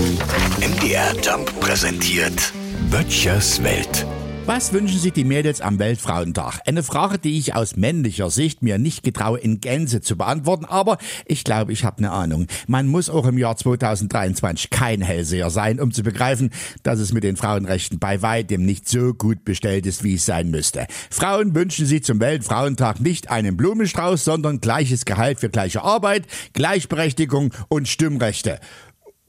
MDR Jump präsentiert Böttchers Welt. Was wünschen sich die Mädels am Weltfrauentag? Eine Frage, die ich aus männlicher Sicht mir nicht getraue, in Gänze zu beantworten, aber ich glaube, ich habe eine Ahnung. Man muss auch im Jahr 2023 kein Hellseher sein, um zu begreifen, dass es mit den Frauenrechten bei weitem nicht so gut bestellt ist, wie es sein müsste. Frauen wünschen sich zum Weltfrauentag nicht einen Blumenstrauß, sondern gleiches Gehalt für gleiche Arbeit, Gleichberechtigung und Stimmrechte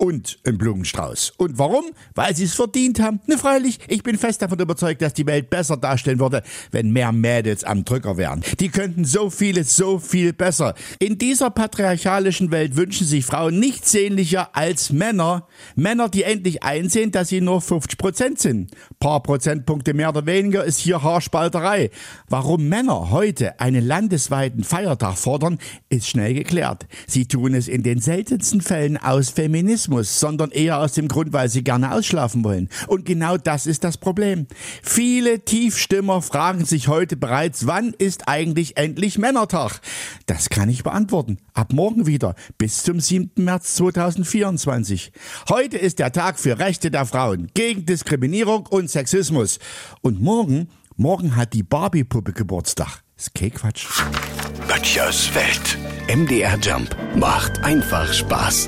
und ein Blumenstrauß. Und warum? Weil sie es verdient haben. Ne, freilich, ich bin fest davon überzeugt, dass die Welt besser darstellen würde, wenn mehr Mädels am Drücker wären. Die könnten so vieles so viel besser. In dieser patriarchalischen Welt wünschen sich Frauen nichts sehnlicher als Männer. Männer, die endlich einsehen, dass sie nur 50 Prozent sind. Paar Prozentpunkte mehr oder weniger ist hier Haarspalterei. Warum Männer heute einen landesweiten Feiertag fordern, ist schnell geklärt. Sie tun es in den seltensten Fällen aus Feminismus Egoismus, sondern eher aus dem Grund, weil sie gerne ausschlafen wollen. Und genau das ist das Problem. Viele Tiefstimmer fragen sich heute bereits, wann ist eigentlich endlich Männertag? Das kann ich beantworten. Ab morgen wieder, bis zum 7. März 2024. Heute ist der Tag für Rechte der Frauen, gegen Diskriminierung und Sexismus. Und morgen, morgen hat die Barbie-Puppe Geburtstag. Ist Quatsch. Böttchers Welt. MDR Jump macht einfach Spaß.